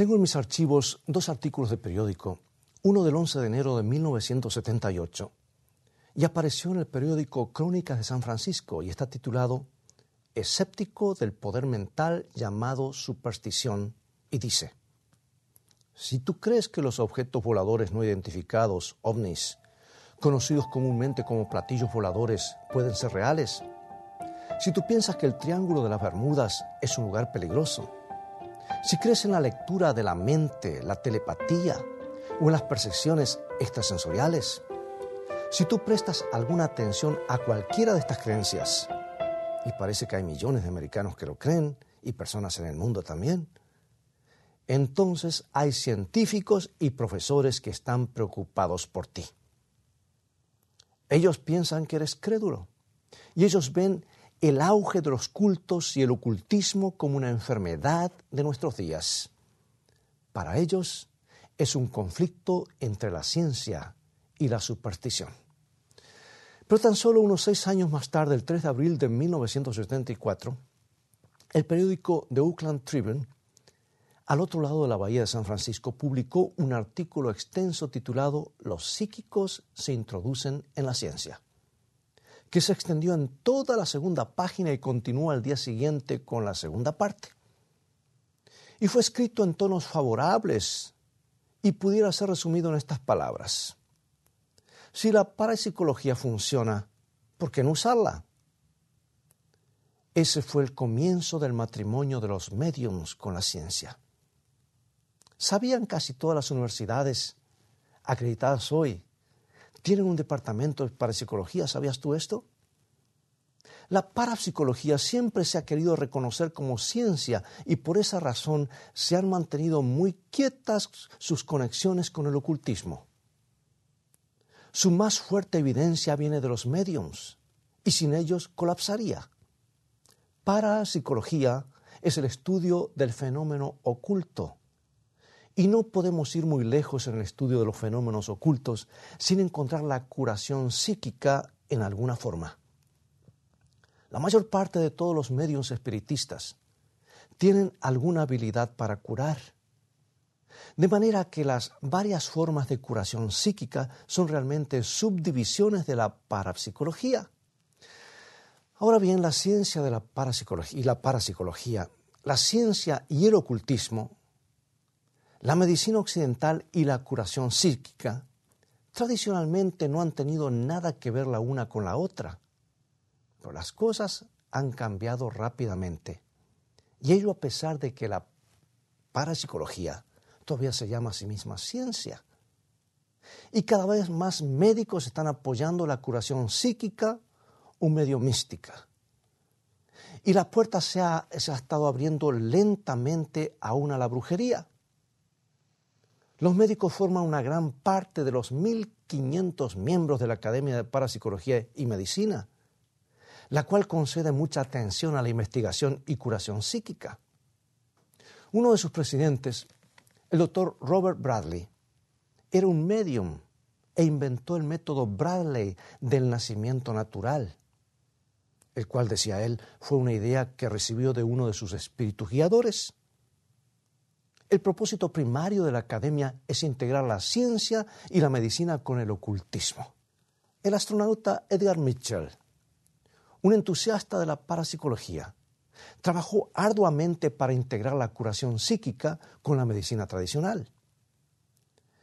Tengo en mis archivos dos artículos de periódico, uno del 11 de enero de 1978 y apareció en el periódico Crónicas de San Francisco y está titulado Escéptico del poder mental llamado superstición y dice, si tú crees que los objetos voladores no identificados, ovnis, conocidos comúnmente como platillos voladores, pueden ser reales, si tú piensas que el Triángulo de las Bermudas es un lugar peligroso, si crees en la lectura de la mente, la telepatía o en las percepciones extrasensoriales, si tú prestas alguna atención a cualquiera de estas creencias, y parece que hay millones de americanos que lo creen y personas en el mundo también, entonces hay científicos y profesores que están preocupados por ti. Ellos piensan que eres crédulo y ellos ven el auge de los cultos y el ocultismo como una enfermedad de nuestros días. Para ellos es un conflicto entre la ciencia y la superstición. Pero tan solo unos seis años más tarde, el 3 de abril de 1974, el periódico The Oakland Tribune, al otro lado de la bahía de San Francisco, publicó un artículo extenso titulado Los psíquicos se introducen en la ciencia, que se extendió en toda la segunda página y continuó al día siguiente con la segunda parte. Y fue escrito en tonos favorables y pudiera ser resumido en estas palabras. Si la parapsicología funciona, ¿por qué no usarla? Ese fue el comienzo del matrimonio de los mediums con la ciencia. ¿Sabían casi todas las universidades acreditadas hoy tienen un departamento de parapsicología? ¿Sabías tú esto? La parapsicología siempre se ha querido reconocer como ciencia y por esa razón se han mantenido muy quietas sus conexiones con el ocultismo. Su más fuerte evidencia viene de los mediums y sin ellos colapsaría. Parapsicología es el estudio del fenómeno oculto. Y no podemos ir muy lejos en el estudio de los fenómenos ocultos sin encontrar la curación psíquica en alguna forma. La mayor parte de todos los medios espiritistas tienen alguna habilidad para curar de manera que las varias formas de curación psíquica son realmente subdivisiones de la parapsicología. Ahora bien, la ciencia de la parapsicología y la parapsicología, la ciencia y el ocultismo, la medicina occidental y la curación psíquica, tradicionalmente no han tenido nada que ver la una con la otra. Pero las cosas han cambiado rápidamente. Y ello a pesar de que la parapsicología todavía se llama a sí misma ciencia. Y cada vez más médicos están apoyando la curación psíquica o medio mística. Y la puerta se ha, se ha estado abriendo lentamente aún a la brujería. Los médicos forman una gran parte de los 1.500 miembros de la Academia de Parapsicología y Medicina, la cual concede mucha atención a la investigación y curación psíquica. Uno de sus presidentes, el doctor Robert Bradley era un medium e inventó el método Bradley del nacimiento natural, el cual, decía él, fue una idea que recibió de uno de sus espíritus guiadores. El propósito primario de la academia es integrar la ciencia y la medicina con el ocultismo. El astronauta Edgar Mitchell, un entusiasta de la parapsicología, Trabajó arduamente para integrar la curación psíquica con la medicina tradicional.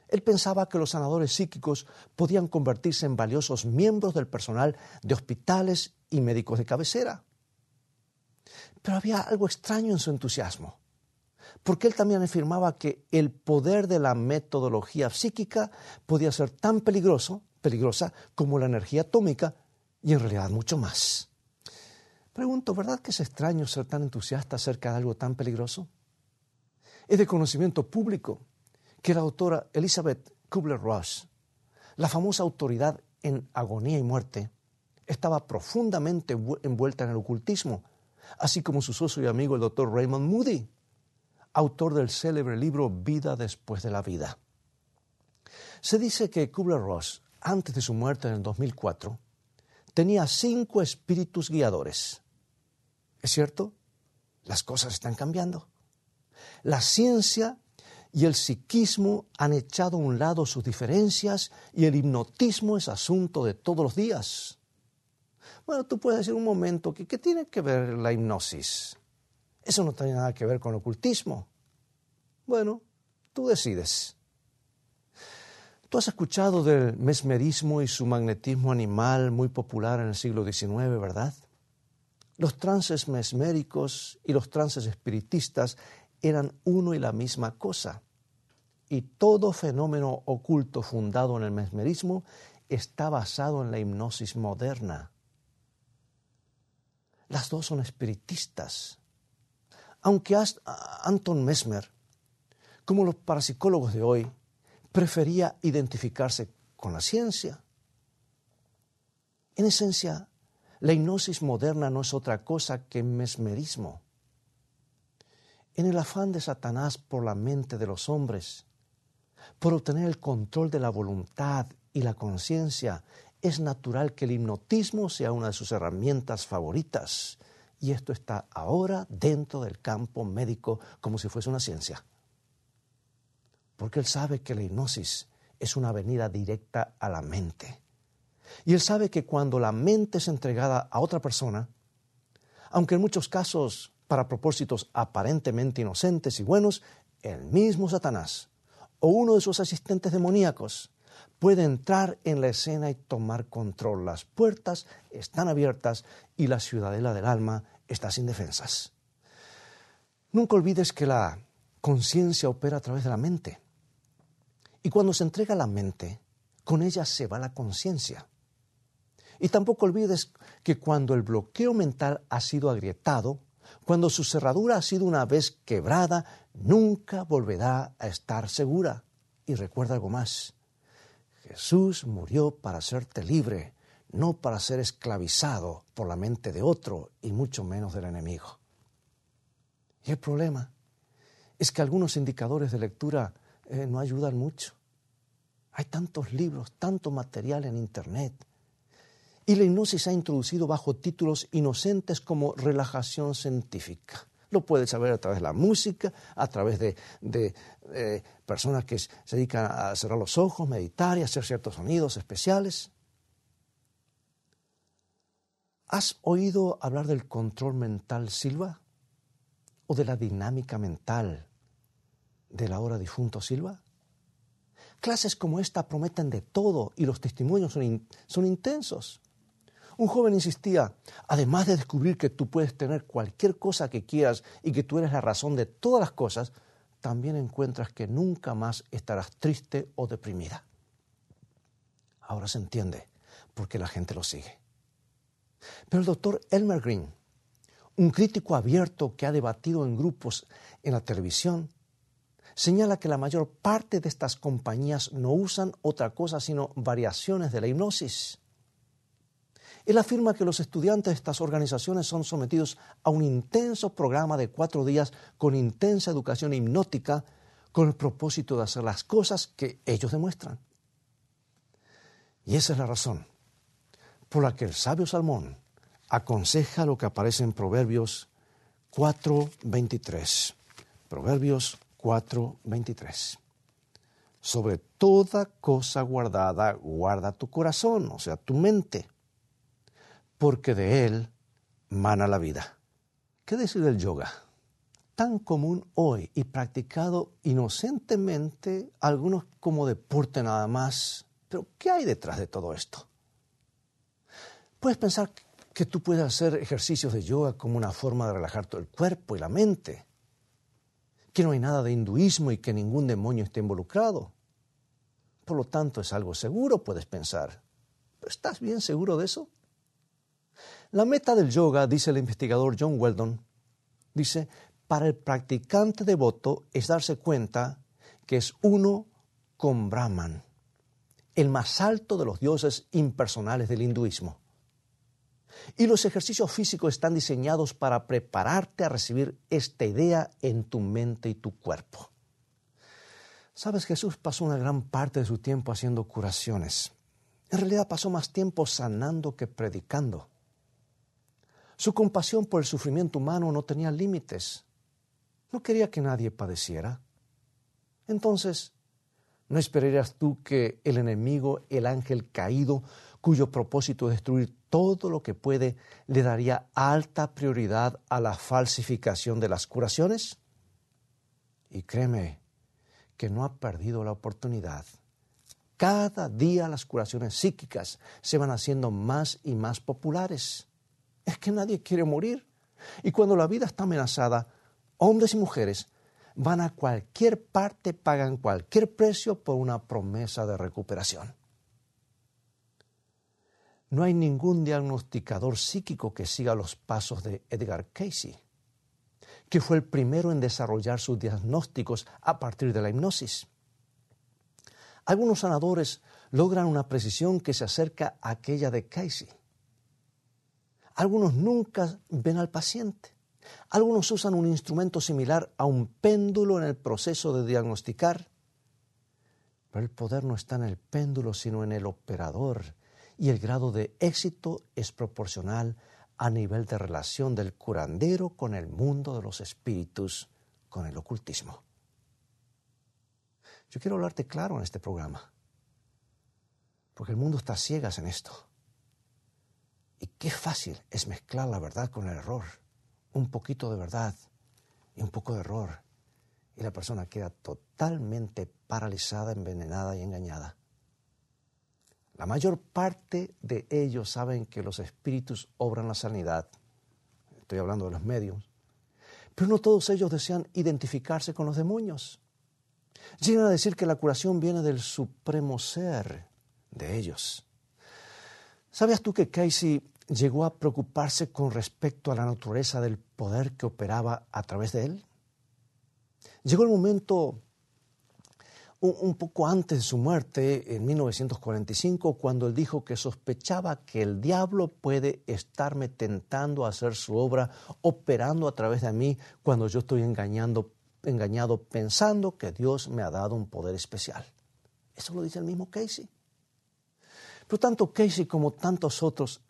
Él pensaba que los sanadores psíquicos podían convertirse en valiosos miembros del personal de hospitales y médicos de cabecera. Pero había algo extraño en su entusiasmo, porque él también afirmaba que el poder de la metodología psíquica podía ser tan peligroso, peligrosa como la energía atómica y en realidad mucho más. Pregunto, ¿verdad que es extraño ser tan entusiasta acerca de algo tan peligroso? Es de conocimiento público que la autora Elizabeth Kubler-Ross, la famosa autoridad en agonía y muerte, estaba profundamente envuelta en el ocultismo, así como su socio y amigo el doctor Raymond Moody, autor del célebre libro Vida después de la vida. Se dice que Kubler-Ross, antes de su muerte en el 2004, tenía cinco espíritus guiadores ¿Es cierto? Las cosas están cambiando. La ciencia y el psiquismo han echado a un lado sus diferencias y el hipnotismo es asunto de todos los días. Bueno, tú puedes decir un momento que ¿qué tiene que ver la hipnosis? Eso no tiene nada que ver con ocultismo. Bueno, tú decides. Tú has escuchado del mesmerismo y su magnetismo animal muy popular en el siglo XIX, ¿verdad? Los trances mesméricos y los trances espiritistas eran uno y la misma cosa. Y todo fenómeno oculto fundado en el mesmerismo está basado en la hipnosis moderna. Las dos son espiritistas. Aunque Anton Mesmer, como los parapsicólogos de hoy, prefería identificarse con la ciencia. En esencia, la hipnosis moderna no es otra cosa que mesmerismo. En el afán de Satanás por la mente de los hombres, por obtener el control de la voluntad y la conciencia, es natural que el hipnotismo sea una de sus herramientas favoritas. Y esto está ahora dentro del campo médico como si fuese una ciencia porque él sabe que la hipnosis es una venida directa a la mente. Y él sabe que cuando la mente es entregada a otra persona, aunque en muchos casos para propósitos aparentemente inocentes y buenos, el mismo Satanás o uno de sus asistentes demoníacos puede entrar en la escena y tomar control. Las puertas están abiertas y la ciudadela del alma está sin defensas. Nunca olvides que la conciencia opera a través de la mente. Y cuando se entrega la mente, con ella se va la conciencia. Y tampoco olvides que cuando el bloqueo mental ha sido agrietado, cuando su cerradura ha sido una vez quebrada, nunca volverá a estar segura. Y recuerda algo más. Jesús murió para hacerte libre, no para ser esclavizado por la mente de otro y mucho menos del enemigo. Y el problema es que algunos indicadores de lectura eh, no ayudan mucho. Hay tantos libros, tanto material en Internet. Y la hipnosis se ha introducido bajo títulos inocentes como relajación científica. Lo puedes saber a través de la música, a través de, de personas que se dedican a cerrar los ojos, meditar y hacer ciertos sonidos especiales. ¿Has oído hablar del control mental Silva? ¿O de la dinámica mental del ahora difunto Silva? Clases como esta prometen de todo y los testimonios son, intensos. Un joven insistía, además de descubrir que tú puedes tener cualquier cosa que quieras y que tú eres la razón de todas las cosas, también encuentras que nunca más estarás triste o deprimida. Ahora se entiende por qué la gente lo sigue. Pero el doctor Elmer Green, un crítico abierto que ha debatido en grupos en la televisión, señala que la mayor parte de estas compañías no usan otra cosa sino variaciones de la hipnosis. Él afirma que los estudiantes de estas organizaciones son sometidos a un intenso programa de cuatro días con intensa educación hipnótica con el propósito de hacer las cosas que ellos demuestran. Y esa es la razón por la que el sabio Salmón aconseja lo que aparece en Proverbios 4:23. Proverbios 4:23. Sobre toda cosa guardada, guarda tu corazón, o sea, tu mente, porque de él mana la vida. ¿Qué decir del yoga? Tan común hoy y practicado inocentemente, algunos como deporte nada más. Pero ¿qué hay detrás de todo esto? Puedes pensar que tú puedes hacer ejercicios de yoga como una forma de relajar todo el cuerpo y la mente que no hay nada de hinduismo y que ningún demonio esté involucrado. Por lo tanto, es algo seguro, puedes pensar. ¿Estás bien seguro de eso? La meta del yoga, dice el investigador John Weldon, dice, para el practicante devoto es darse cuenta que es uno con Brahman, el más alto de los dioses impersonales del hinduismo. Y los ejercicios físicos están diseñados para prepararte a recibir esta idea en tu mente y tu cuerpo. Sabes, Jesús pasó una gran parte de su tiempo haciendo curaciones. En realidad pasó más tiempo sanando que predicando. Su compasión por el sufrimiento humano no tenía límites. No quería que nadie padeciera. Entonces, ¿no esperarías tú que el enemigo, el ángel caído, cuyo propósito es destruir todo lo que puede, le daría alta prioridad a la falsificación de las curaciones? Y créeme que no ha perdido la oportunidad. Cada día las curaciones psíquicas se van haciendo más y más populares. Es que nadie quiere morir. Y cuando la vida está amenazada, hombres y mujeres van a cualquier parte, pagan cualquier precio por una promesa de recuperación. No hay ningún diagnosticador psíquico que siga los pasos de Edgar Casey, que fue el primero en desarrollar sus diagnósticos a partir de la hipnosis. Algunos sanadores logran una precisión que se acerca a aquella de Casey. Algunos nunca ven al paciente. Algunos usan un instrumento similar a un péndulo en el proceso de diagnosticar. Pero el poder no está en el péndulo, sino en el operador. Y el grado de éxito es proporcional a nivel de relación del curandero con el mundo de los espíritus, con el ocultismo. Yo quiero hablarte claro en este programa, porque el mundo está ciegas en esto. Y qué fácil es mezclar la verdad con el error un poquito de verdad y un poco de error. Y la persona queda totalmente paralizada, envenenada y engañada. La mayor parte de ellos saben que los espíritus obran la sanidad. Estoy hablando de los medios. Pero no todos ellos desean identificarse con los demonios. Llegan a decir que la curación viene del supremo ser de ellos. ¿Sabías tú que Casey llegó a preocuparse con respecto a la naturaleza del poder que operaba a través de él? Llegó el momento un, poco antes de su muerte, en 1945, cuando él dijo que sospechaba que el diablo puede estarme tentando a hacer su obra, operando a través de mí cuando yo estoy engañando, engañado pensando que Dios me ha dado un poder especial. Eso lo dice el mismo Casey. Pero tanto Casey como tantos otros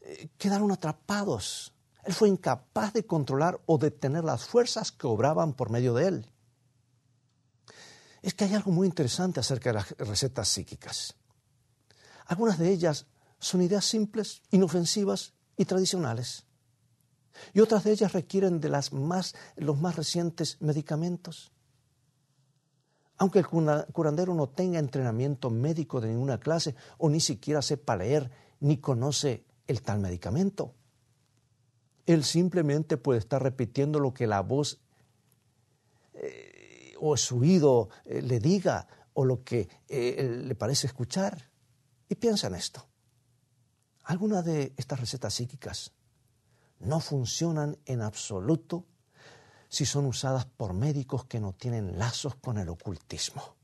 eh, quedaron atrapados. Él fue incapaz de controlar o detener las fuerzas que obraban por medio de él. Es que hay algo muy interesante acerca de las recetas psíquicas. Algunas de ellas son ideas simples, inofensivas y tradicionales. Y otras de ellas requieren de las más, los más recientes medicamentos. Aunque el curandero no tenga entrenamiento médico de ninguna clase o ni siquiera sepa leer ni conoce el tal medicamento. Él simplemente puede estar repitiendo lo que la voz eh, o su oído eh, le diga o lo que eh, le parece escuchar. Y piensa en esto. Algunas de estas recetas psíquicas no funcionan en absoluto si son usadas por médicos que no tienen lazos con el ocultismo.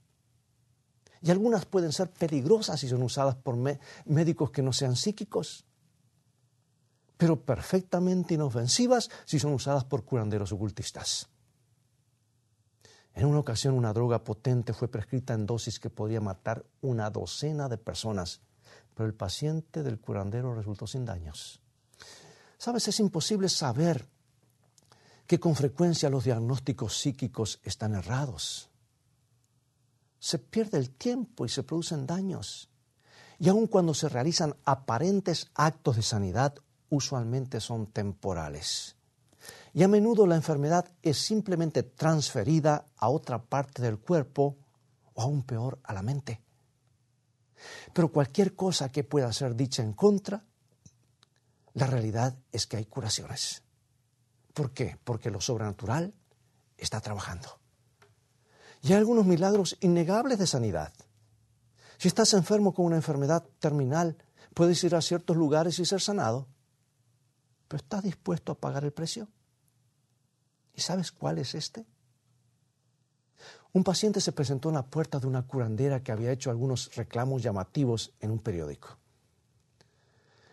Y algunas pueden ser peligrosas si son usadas por médicos que no sean psíquicos pero perfectamente inofensivas si son usadas por curanderos ocultistas. En una ocasión una droga potente fue prescrita en dosis que podía matar una docena de personas, pero el paciente del curandero resultó sin daños. Sabes, es imposible saber que con frecuencia los diagnósticos psíquicos están errados. Se pierde el tiempo y se producen daños. Y aun cuando se realizan aparentes actos de sanidad usualmente son temporales. Y a menudo la enfermedad es simplemente transferida a otra parte del cuerpo o aún peor a la mente. Pero cualquier cosa que pueda ser dicha en contra, la realidad es que hay curaciones. ¿Por qué? Porque lo sobrenatural está trabajando. Y hay algunos milagros innegables de sanidad. Si estás enfermo con una enfermedad terminal, puedes ir a ciertos lugares y ser sanado pero ¿estás dispuesto a pagar el precio? ¿Y sabes cuál es este? Un paciente se presentó en la puerta de una curandera que había hecho algunos reclamos llamativos en un periódico.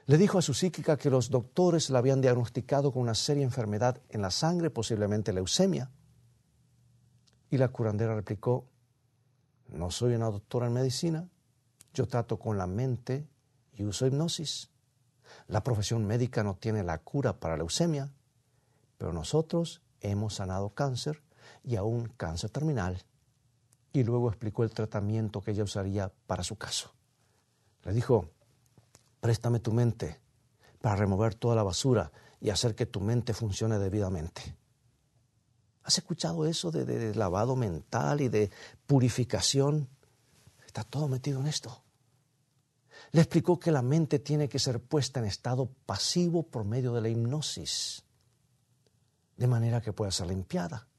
Le dijo a su psíquica que los doctores la habían diagnosticado con una seria enfermedad en la sangre, posiblemente leucemia. Y la curandera replicó, no soy una doctora en medicina, yo trato con la mente y uso hipnosis. La profesión médica no tiene la cura para leucemia, pero nosotros hemos sanado cáncer y aún cáncer terminal. y luego explicó el tratamiento que ella usaría para su caso. Le dijo, préstame tu mente para remover toda la basura y hacer que tu mente funcione debidamente. ¿Has escuchado eso de, lavado mental y de purificación? Está todo metido en esto. Le explicó que la mente tiene que ser puesta en estado pasivo por medio de la hipnosis, de manera que pueda ser limpiada.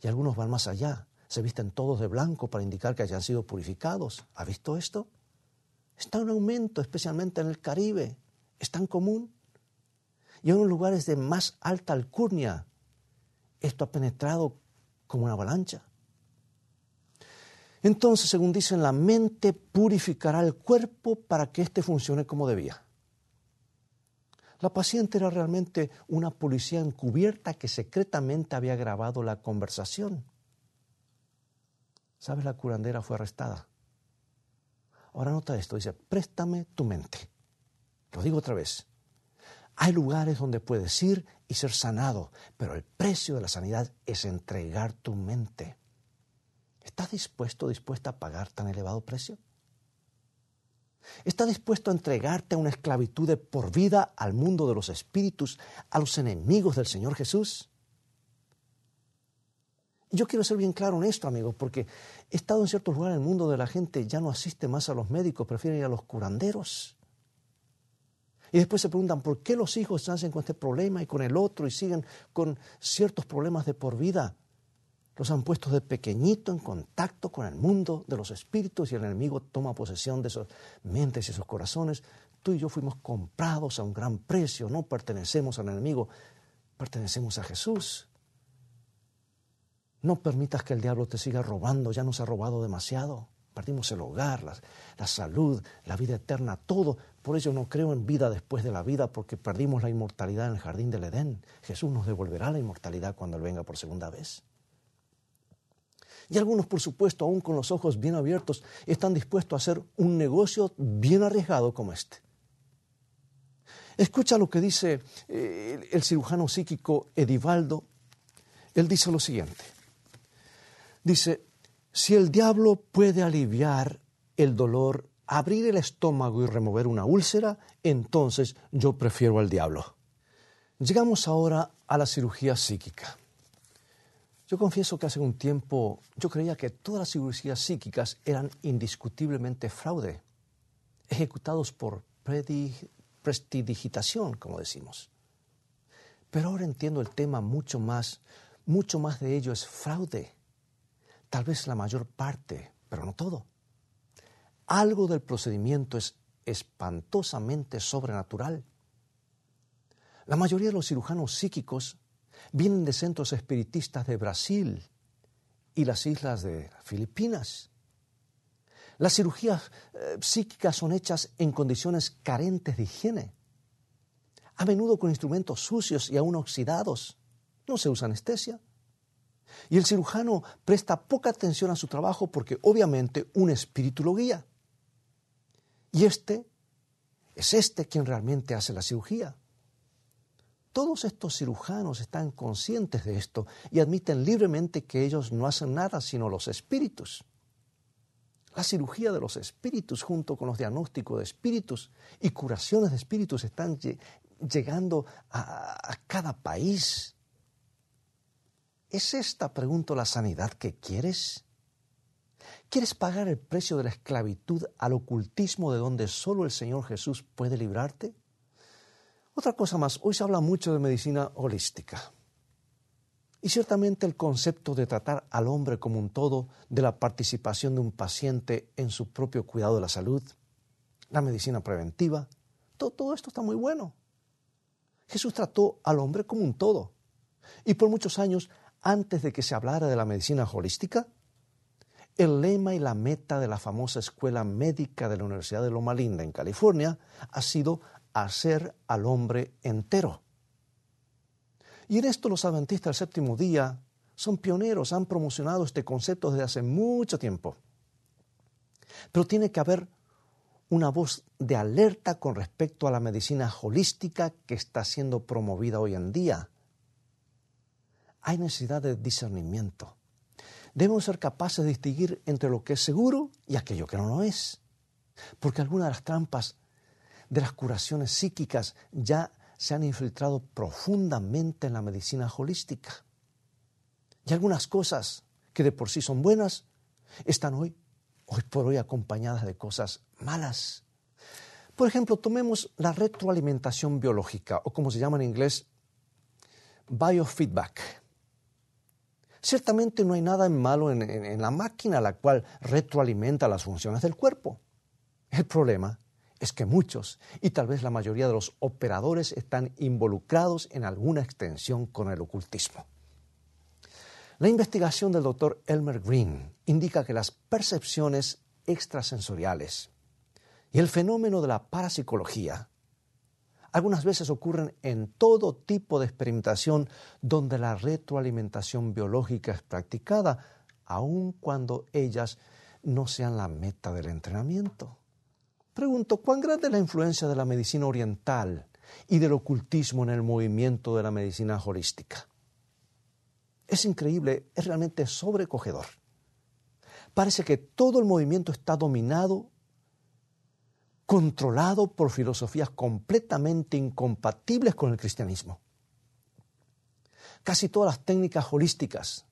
Y algunos van más allá, se visten todos de blanco para indicar que hayan sido purificados. ¿Ha visto esto? Está en aumento, especialmente en el Caribe. Es tan común. Y en los lugares de más alta alcurnia, esto ha penetrado como una avalancha. Entonces, según dicen, la mente purificará el cuerpo para que éste funcione como debía. La paciente era realmente una policía encubierta que secretamente había grabado la conversación. ¿Sabes? La curandera fue arrestada. Ahora nota esto, dice, préstame tu mente. Lo digo otra vez. Hay lugares donde puedes ir y ser sanado, pero el precio de la sanidad es entregar tu mente. ¿Estás dispuesto, dispuesta a pagar tan elevado precio? ¿Estás dispuesto a entregarte a una esclavitud de por vida al mundo de los espíritus, a los enemigos del Señor Jesús? Yo quiero ser bien claro en esto, amigos, porque he estado en ciertos lugares del mundo de la gente ya no asiste más a los médicos, prefieren ir a los curanderos. Y después se preguntan por qué los hijos nacen con este problema y con el otro y siguen con ciertos problemas de por vida. Los han puesto de pequeñito en contacto con el mundo de los espíritus y el enemigo toma posesión de esas mentes y esos corazones. Tú y yo fuimos comprados a un gran precio, no pertenecemos al enemigo, pertenecemos a Jesús. No permitas que el diablo te siga robando, ya nos ha robado demasiado. Perdimos el hogar, la, salud, la vida eterna, todo. Por eso no creo en vida después de la vida, porque perdimos la inmortalidad en el jardín del Edén. Jesús nos devolverá la inmortalidad cuando Él venga por segunda vez. Y algunos, por supuesto, aún con los ojos bien abiertos, están dispuestos a hacer un negocio bien arriesgado como este. Escucha lo que dice eh, el cirujano psíquico Edivaldo. Él dice lo siguiente. Dice, si el diablo puede aliviar el dolor, abrir el estómago y remover una úlcera, entonces yo prefiero al diablo. Llegamos ahora a la cirugía psíquica. Yo confieso que hace un tiempo yo creía que todas las cirugías psíquicas eran indiscutiblemente fraude, ejecutados por prestidigitación, como decimos. Pero ahora entiendo el tema mucho más, mucho más de ello es fraude tal vez la mayor parte, pero no todo. Algo del procedimiento es espantosamente sobrenatural. La mayoría de los cirujanos psíquicos vienen de centros espiritistas de Brasil y las islas de Filipinas. Las cirugías eh, psíquicas son hechas en condiciones carentes de higiene, a menudo con instrumentos sucios y aún oxidados. No se usa anestesia. Y el cirujano presta poca atención a su trabajo porque obviamente un espíritu lo guía. Y este es este quien realmente hace la cirugía. Todos estos cirujanos están conscientes de esto y admiten libremente que ellos no hacen nada sino los espíritus. La cirugía de los espíritus junto con los diagnósticos de espíritus y curaciones de espíritus están llegando a, cada país ¿Es esta, pregunto, la sanidad que quieres? ¿Quieres pagar el precio de la esclavitud al ocultismo de donde solo el Señor Jesús puede librarte? Otra cosa más, hoy se habla mucho de medicina holística. Y ciertamente el concepto de tratar al hombre como un todo, de la participación de un paciente en su propio cuidado de la salud, la medicina preventiva, todo, todo esto está muy bueno. Jesús trató al hombre como un todo. Y por muchos años antes de que se hablara de la medicina holística? El lema y la meta de la famosa escuela médica de la Universidad de Loma Linda en California ha sido hacer al hombre entero. Y en esto los adventistas del séptimo día son pioneros, han promocionado este concepto desde hace mucho tiempo. Pero tiene que haber una voz de alerta con respecto a la medicina holística que está siendo promovida hoy en día hay necesidad de discernimiento, Debemos ser capaces de distinguir entre lo que es seguro y aquello que no lo es. Porque algunas de las trampas de las curaciones psíquicas ya se han infiltrado profundamente en la medicina holística. Y algunas cosas que de por sí son buenas están hoy, hoy por hoy acompañadas de cosas malas. Por ejemplo, tomemos la retroalimentación biológica, o como se llama en inglés, biofeedback. Ciertamente no hay nada malo en, en, la máquina la cual retroalimenta las funciones del cuerpo. El problema es que muchos, y tal vez la mayoría de los operadores, están involucrados en alguna extensión con el ocultismo. La investigación del doctor Elmer Green indica que las percepciones extrasensoriales y el fenómeno de la parapsicología algunas veces ocurren en todo tipo de experimentación donde la retroalimentación biológica es practicada, aun cuando ellas no sean la meta del entrenamiento. Pregunto, ¿cuán grande es la influencia de la medicina oriental y del ocultismo en el movimiento de la medicina holística? Es increíble, es realmente sobrecogedor. Parece que todo el movimiento está dominado controlado por filosofías completamente incompatibles con el cristianismo. Casi todas las técnicas holísticas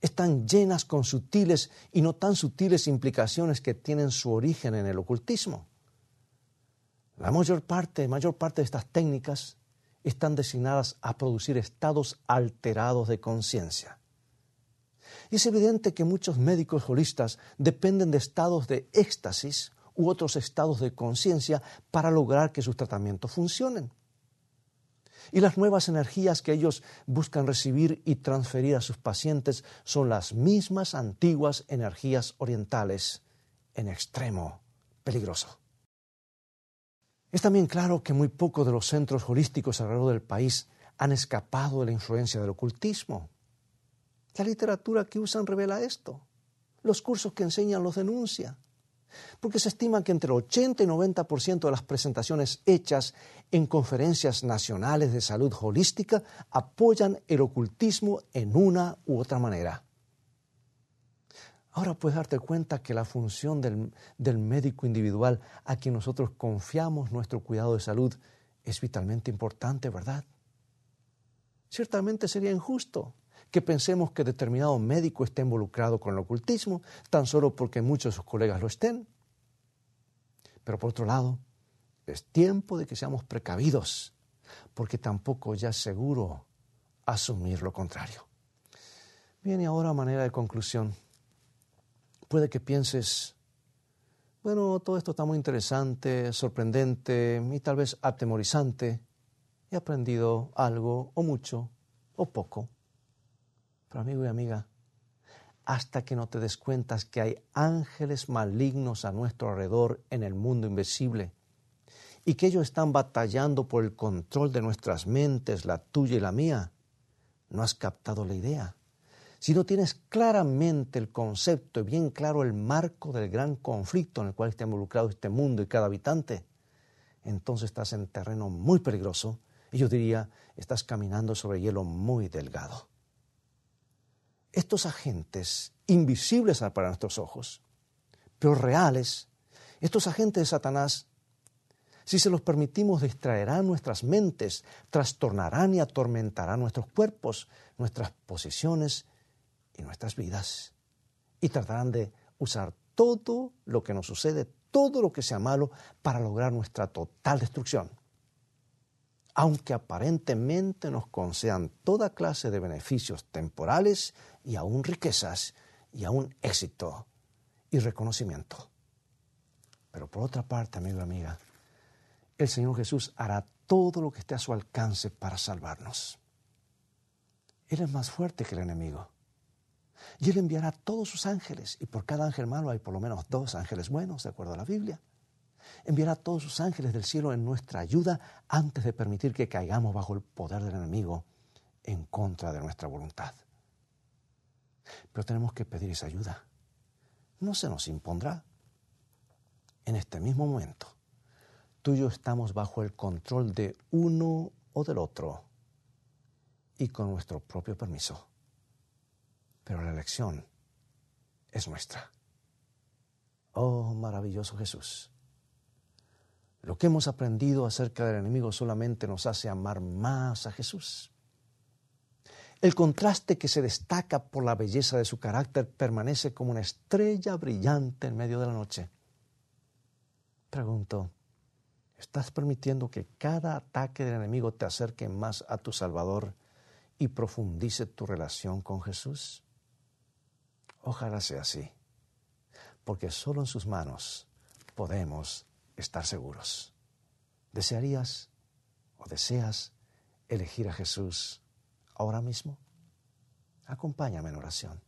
están llenas con sutiles y no tan sutiles implicaciones que tienen su origen en el ocultismo. La mayor parte, mayor parte de estas técnicas están destinadas a producir estados alterados de conciencia. Es evidente que muchos médicos holistas dependen de estados de éxtasis u otros estados de conciencia para lograr que sus tratamientos funcionen. Y las nuevas energías que ellos buscan recibir y transferir a sus pacientes son las mismas antiguas energías orientales, en extremo peligroso. Es también claro que muy pocos de los centros holísticos alrededor del país han escapado de la influencia del ocultismo. La literatura que usan revela esto. Los cursos que enseñan los denuncia porque se estima que entre el 80 y 90% de las presentaciones hechas en conferencias nacionales de salud holística apoyan el ocultismo en una u otra manera. Ahora puedes darte cuenta que la función del, del médico individual a quien nosotros confiamos nuestro cuidado de salud es vitalmente importante, ¿verdad? Ciertamente sería injusto que pensemos que determinado médico esté involucrado con el ocultismo, tan solo porque muchos de sus colegas lo estén. Pero por otro lado, es tiempo de que seamos precavidos, porque tampoco ya es seguro asumir lo contrario. Bien, y ahora manera de conclusión, puede que pienses, bueno, todo esto está muy interesante, sorprendente y tal vez atemorizante. He aprendido algo o mucho o poco. Pero amigo y amiga, hasta que no te des cuenta que hay ángeles malignos a nuestro alrededor en el mundo invisible y que ellos están batallando por el control de nuestras mentes, la tuya y la mía, no has captado la idea. Si no tienes claramente el concepto y bien claro el marco del gran conflicto en el cual está involucrado este mundo y cada habitante, entonces estás en terreno muy peligroso y yo diría, estás caminando sobre hielo muy delgado estos agentes invisibles para nuestros ojos, pero reales, estos agentes de Satanás, si se los permitimos, distraerán nuestras mentes, trastornarán y atormentarán nuestros cuerpos, nuestras posiciones y nuestras vidas. Y tratarán de usar todo lo que nos sucede, todo lo que sea malo, para lograr nuestra total destrucción aunque aparentemente nos concedan toda clase de beneficios temporales y aún riquezas y aún éxito y reconocimiento. Pero por otra parte, amigo y amiga, el Señor Jesús hará todo lo que esté a su alcance para salvarnos. Él es más fuerte que el enemigo. Y Él enviará todos sus ángeles, y por cada ángel malo hay por lo menos dos ángeles buenos, de acuerdo a la Biblia enviará a todos sus ángeles del cielo en nuestra ayuda antes de permitir que caigamos bajo el poder del enemigo en contra de nuestra voluntad. Pero tenemos que pedir esa ayuda. No se nos impondrá. En este mismo momento, tú y yo estamos bajo el control de uno o del otro y con nuestro propio permiso. Pero la elección es nuestra. Oh, maravilloso Jesús. Lo que hemos aprendido acerca del enemigo solamente nos hace amar más a Jesús. El contraste que se destaca por la belleza de su carácter permanece como una estrella brillante en medio de la noche. Pregunto, ¿estás permitiendo que cada ataque del enemigo te acerque más a tu Salvador y profundice tu relación con Jesús? Ojalá sea así, porque solo en sus manos podemos estar seguros. ¿Desearías o deseas elegir a Jesús ahora mismo? Acompáñame en oración.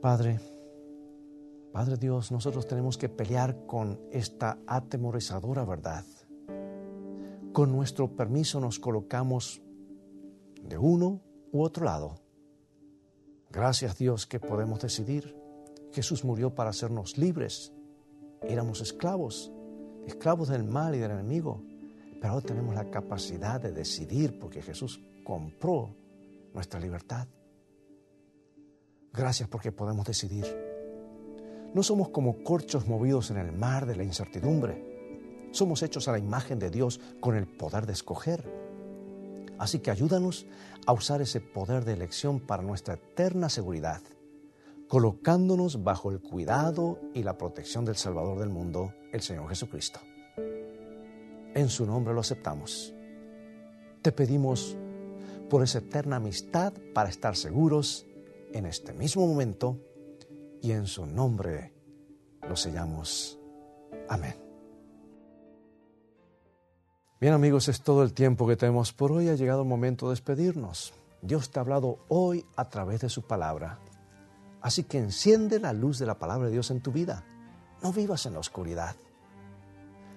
Padre, Padre Dios, nosotros tenemos que pelear con esta atemorizadora verdad. Con nuestro permiso nos colocamos de uno u otro lado. Gracias Dios que podemos decidir. Jesús murió para hacernos libres éramos esclavos, esclavos del mal y del enemigo, pero ahora tenemos la capacidad de decidir porque Jesús compró nuestra libertad. Gracias porque podemos decidir. No somos como corchos movidos en el mar de la incertidumbre. Somos hechos a la imagen de Dios con el poder de escoger. Así que ayúdanos a usar ese poder de elección para nuestra eterna seguridad colocándonos bajo el cuidado y la protección del Salvador del mundo, el Señor Jesucristo. En su nombre lo aceptamos. Te pedimos por esa eterna amistad para estar seguros en este mismo momento y en su nombre lo sellamos. Amén. Bien amigos, es todo el tiempo que tenemos por hoy. Ha llegado el momento de despedirnos. Dios te ha hablado hoy a través de su palabra. Así que enciende la luz de la palabra de Dios en tu vida. No vivas en la oscuridad.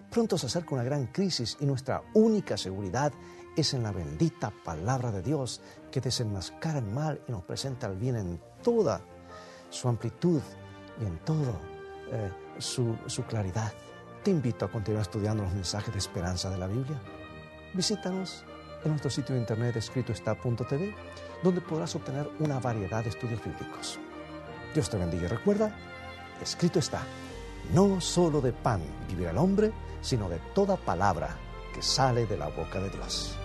Pronto se acerca una gran crisis y nuestra única seguridad es en la bendita palabra de Dios que desenmascara el mal y nos presenta el bien en toda su amplitud y en toda eh, su, su claridad. Te invito a continuar estudiando los mensajes de esperanza de la Biblia. Visítanos en nuestro sitio de internet escritoestá.tv, donde podrás obtener una variedad de estudios bíblicos. Dios te bendiga recuerda, escrito está, no solo de pan vivirá el hombre, sino de toda palabra que sale de la boca de Dios.